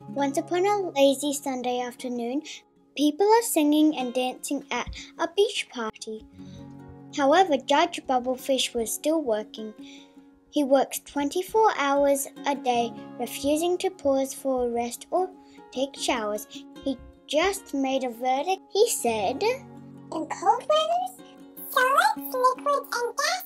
Once upon a lazy Sunday afternoon, people are singing and dancing at a beach party. However, Judge Bubblefish was still working. He works 24 hours a day, refusing to pause for a rest or take showers. He just made a verdict. He said, In cold weather, solids, liquids, and gases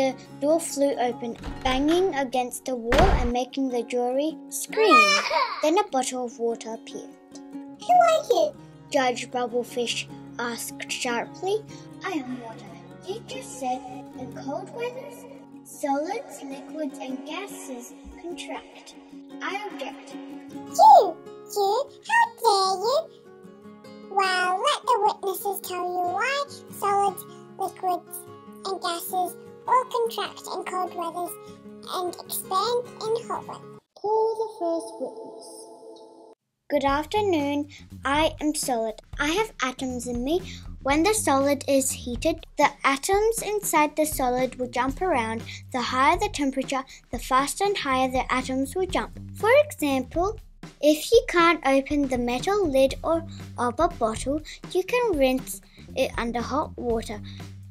the door flew open, banging against the wall and making the jury scream. then a bottle of water appeared. Who are you? Judge Bubblefish asked sharply. I am water. You just said in cold weathers, solids, liquids, and gases contract. I object. You, you, how dare contract in cold weathers and expand in hot weather. Call the first witness. Good afternoon. I am solid. I have atoms in me. When the solid is heated, the atoms inside the solid will jump around. The higher the temperature, the faster and higher the atoms will jump. For example, if you can't open the metal lid or of a bottle, you can rinse it under hot water.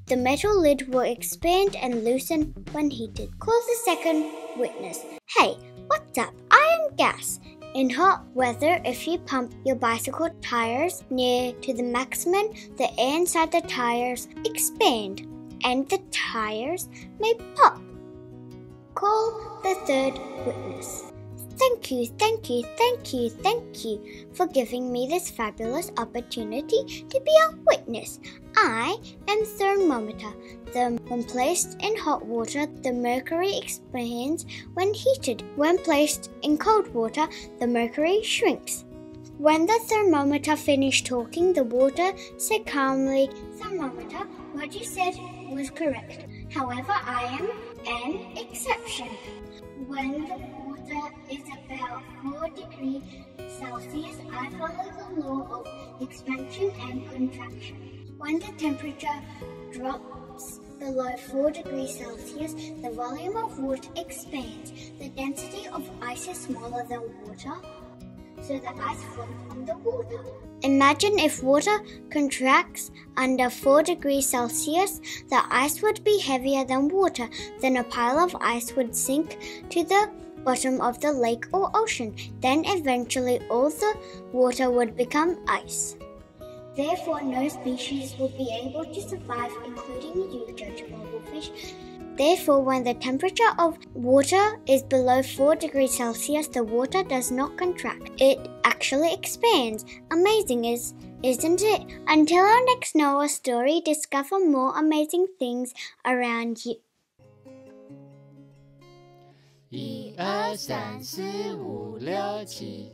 The metal lid will expand and loosen when heated. Call the second witness. Hey, what's up? I am gas. In hot weather, if you pump your bicycle tires near to the maximum, the air inside the tires expand and the tires may pop. Call the third witness. Thank you, thank you, thank you, thank you for giving me this fabulous opportunity to be a witness. I am thermometer. The, when placed in hot water, the mercury expands when heated. When placed in cold water, the mercury shrinks. When the thermometer finished talking, the water said calmly, Thermometer, what you said was correct. However, I am an exception. When the water is about 4 degrees Celsius, I follow the law of expansion and contraction. When the temperature drops below 4 degrees Celsius, the volume of water expands. The density of ice is smaller than water, so the ice floats on the water. Imagine if water contracts under 4 degrees Celsius, the ice would be heavier than water, then a pile of ice would sink to the bottom of the lake or ocean. Then eventually all the water would become ice. Therefore, no species will be able to survive, including you, Judge Bubblefish. Therefore, when the temperature of water is below 4 degrees Celsius, the water does not contract. It actually expands. Amazing, is, isn't it? Until our next Noah story, discover more amazing things around you. 一二三四五六七，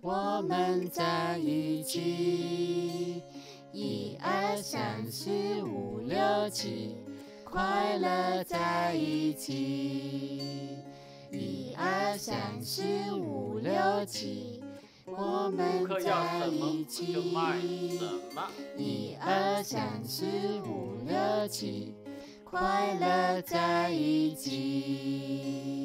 我们在一起。一二三四五六七，快乐在一起。一二三四五六七，我们在一起。一二三四五六七，快乐在一起。